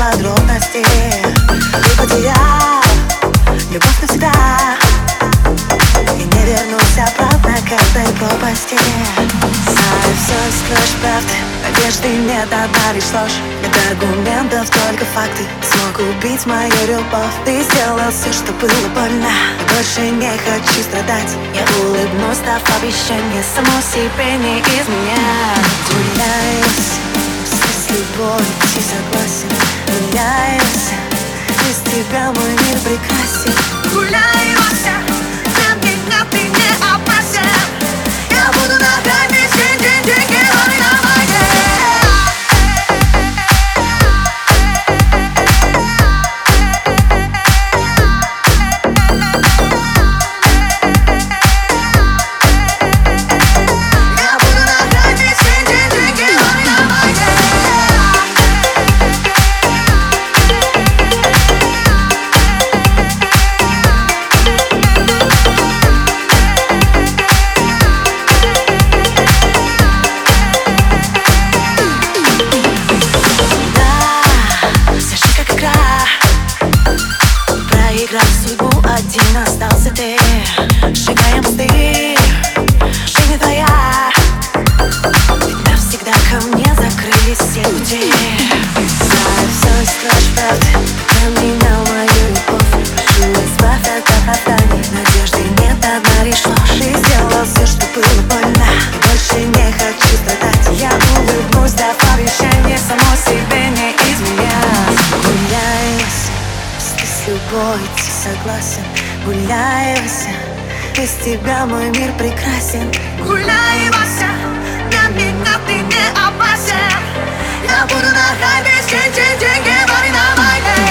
подробностей Ты потерял любовь навсегда. И не вернусь обратно к этой пропасти. Знаю, все скроешь правды Надежды нет, одна лишь ложь. Нет аргументов, только факты. Смог убить мою любовь Ты сделал все, что было больно. Я больше не хочу страдать. Я улыбнусь, дав обещание Само себе не изменять. Тебя мой мир прекрасен один остался ты. Сжигаем мосты, жизнь твоя. Ведь навсегда ко мне закрылись все пути. Все кровь правды Поменял мою любовь Прошу, избавь от оправданий. Надежды нет, одна лишь ложь. И сделал все, что было любовью согласен? Гуляй, Вася, без тебя мой мир прекрасен. Гуляй, Вася, для меня ты не опасен. Я буду на хайпе, деньги, вами на